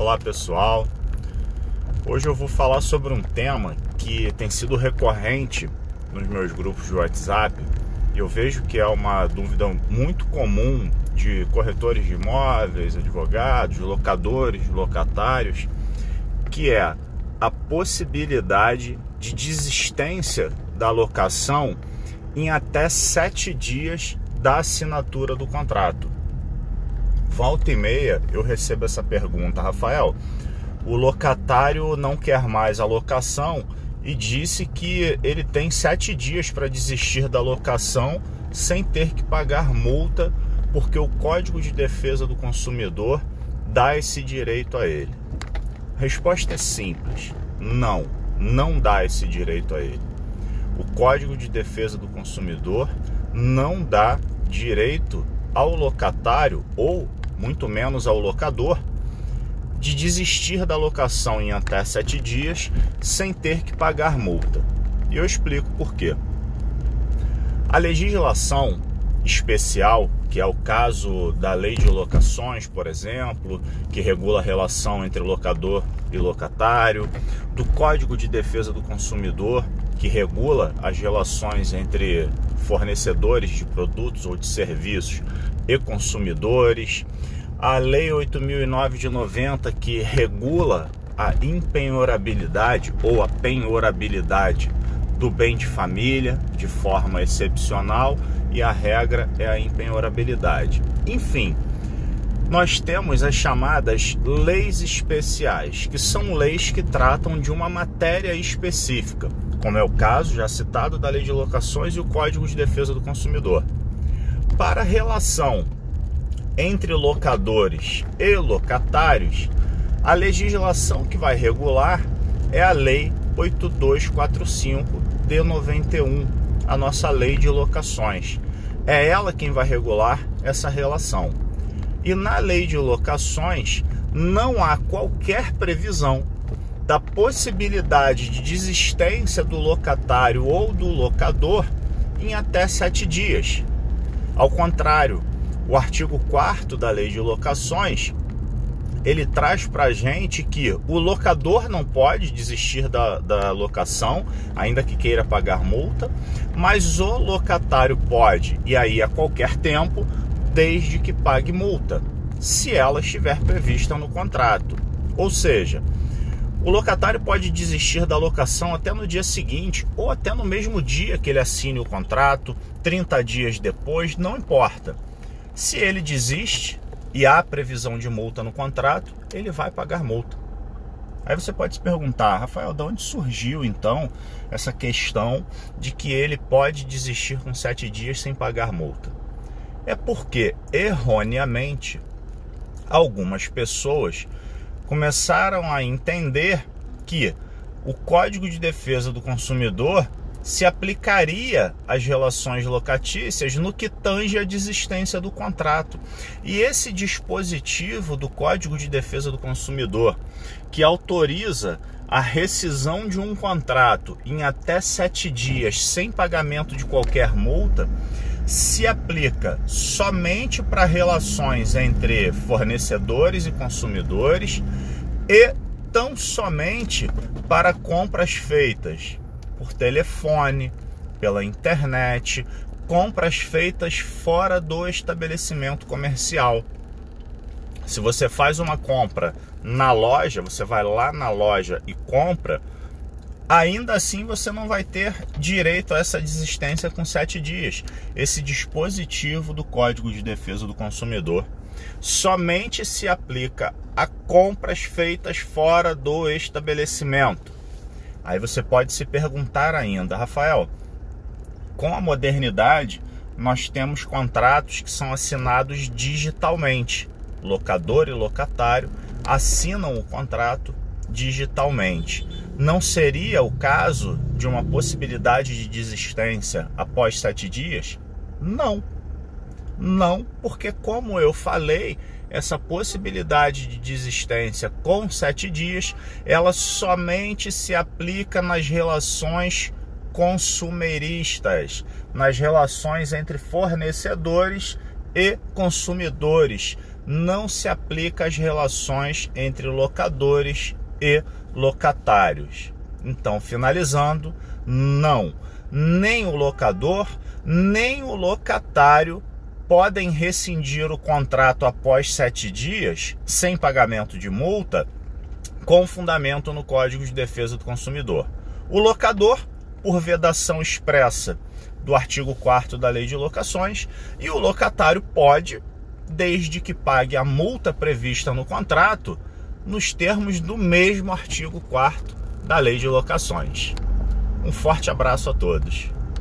Olá pessoal, hoje eu vou falar sobre um tema que tem sido recorrente nos meus grupos de WhatsApp e eu vejo que é uma dúvida muito comum de corretores de imóveis, advogados, locadores, locatários, que é a possibilidade de desistência da locação em até sete dias da assinatura do contrato. Volta e meia eu recebo essa pergunta, Rafael. O locatário não quer mais a locação e disse que ele tem sete dias para desistir da locação sem ter que pagar multa, porque o Código de Defesa do Consumidor dá esse direito a ele. A resposta é simples: não, não dá esse direito a ele. O Código de Defesa do Consumidor não dá direito ao locatário ou muito menos ao locador de desistir da locação em até sete dias sem ter que pagar multa. E eu explico por quê. A legislação especial, que é o caso da lei de locações, por exemplo, que regula a relação entre locador e locatário, do Código de Defesa do Consumidor, que regula as relações entre fornecedores de produtos ou de serviços e consumidores, a Lei 8009 de 90 que regula a impenhorabilidade ou a penhorabilidade do bem de família de forma excepcional e a regra é a impenhorabilidade. Enfim, nós temos as chamadas leis especiais, que são leis que tratam de uma matéria específica, como é o caso já citado da Lei de Locações e o Código de Defesa do Consumidor. Para a relação entre locadores e locatários, a legislação que vai regular é a Lei 8245 de 91, a nossa lei de locações. É ela quem vai regular essa relação. E na lei de locações não há qualquer previsão da possibilidade de desistência do locatário ou do locador em até sete dias. Ao contrário, o artigo 4 da lei de locações ele traz para a gente que o locador não pode desistir da, da locação, ainda que queira pagar multa, mas o locatário pode, e aí a qualquer tempo, desde que pague multa, se ela estiver prevista no contrato. Ou seja, o locatário pode desistir da locação até no dia seguinte ou até no mesmo dia que ele assine o contrato, 30 dias depois, não importa. Se ele desiste, e há previsão de multa no contrato, ele vai pagar multa. Aí você pode se perguntar, Rafael, de onde surgiu então essa questão de que ele pode desistir com sete dias sem pagar multa? É porque, erroneamente, algumas pessoas começaram a entender que o Código de Defesa do Consumidor se aplicaria às relações locatícias no que tange a desistência do contrato. E esse dispositivo do Código de Defesa do Consumidor, que autoriza a rescisão de um contrato em até sete dias sem pagamento de qualquer multa, se aplica somente para relações entre fornecedores e consumidores e tão somente para compras feitas por telefone, pela internet, compras feitas fora do estabelecimento comercial. Se você faz uma compra na loja, você vai lá na loja e compra, ainda assim você não vai ter direito a essa desistência com sete dias. Esse dispositivo do Código de Defesa do Consumidor somente se aplica a compras feitas fora do estabelecimento. Aí você pode se perguntar ainda, Rafael, com a modernidade, nós temos contratos que são assinados digitalmente. Locador e locatário assinam o contrato digitalmente. Não seria o caso de uma possibilidade de desistência após sete dias? Não. Não, porque como eu falei, essa possibilidade de desistência com sete dias, ela somente se aplica nas relações consumeristas, nas relações entre fornecedores e consumidores, não se aplica às relações entre locadores e locatários. Então, finalizando, não, nem o locador, nem o locatário podem rescindir o contrato após sete dias, sem pagamento de multa, com fundamento no Código de Defesa do Consumidor. O locador, por vedação expressa do artigo 4 da Lei de Locações, e o locatário pode, desde que pague a multa prevista no contrato, nos termos do mesmo artigo 4 da Lei de Locações. Um forte abraço a todos.